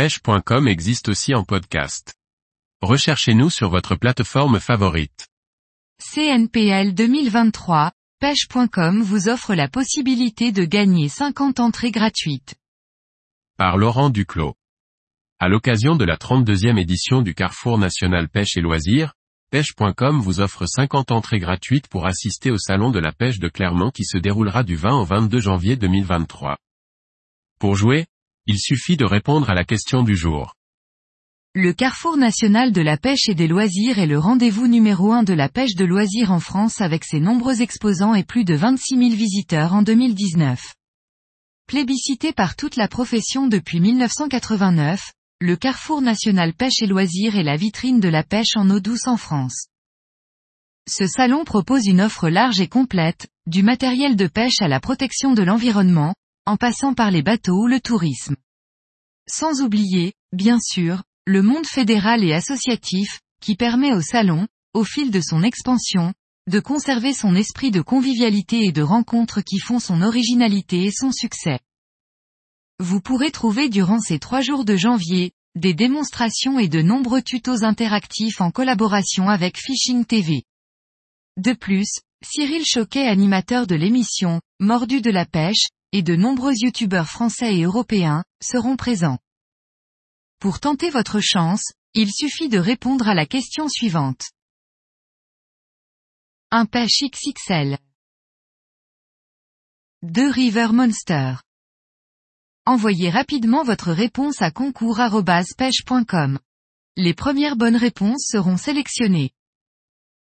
pêche.com existe aussi en podcast. Recherchez-nous sur votre plateforme favorite. CNPL 2023, pêche.com vous offre la possibilité de gagner 50 entrées gratuites. Par Laurent Duclos. À l'occasion de la 32e édition du Carrefour National Pêche et Loisirs, pêche.com vous offre 50 entrées gratuites pour assister au Salon de la pêche de Clermont qui se déroulera du 20 au 22 janvier 2023. Pour jouer, il suffit de répondre à la question du jour. Le Carrefour national de la pêche et des loisirs est le rendez-vous numéro un de la pêche de loisirs en France avec ses nombreux exposants et plus de 26 000 visiteurs en 2019. Plébiscité par toute la profession depuis 1989, le Carrefour national pêche et loisirs est la vitrine de la pêche en eau douce en France. Ce salon propose une offre large et complète, du matériel de pêche à la protection de l'environnement, en passant par les bateaux ou le tourisme. Sans oublier, bien sûr, le monde fédéral et associatif, qui permet au salon, au fil de son expansion, de conserver son esprit de convivialité et de rencontres qui font son originalité et son succès. Vous pourrez trouver durant ces trois jours de janvier, des démonstrations et de nombreux tutos interactifs en collaboration avec Fishing TV. De plus, Cyril Choquet animateur de l'émission, Mordu de la pêche, et de nombreux youtubeurs français et européens, seront présents. Pour tenter votre chance, il suffit de répondre à la question suivante. Un pêche XXL. 2 River Monster. Envoyez rapidement votre réponse à concours.pêche.com. Les premières bonnes réponses seront sélectionnées.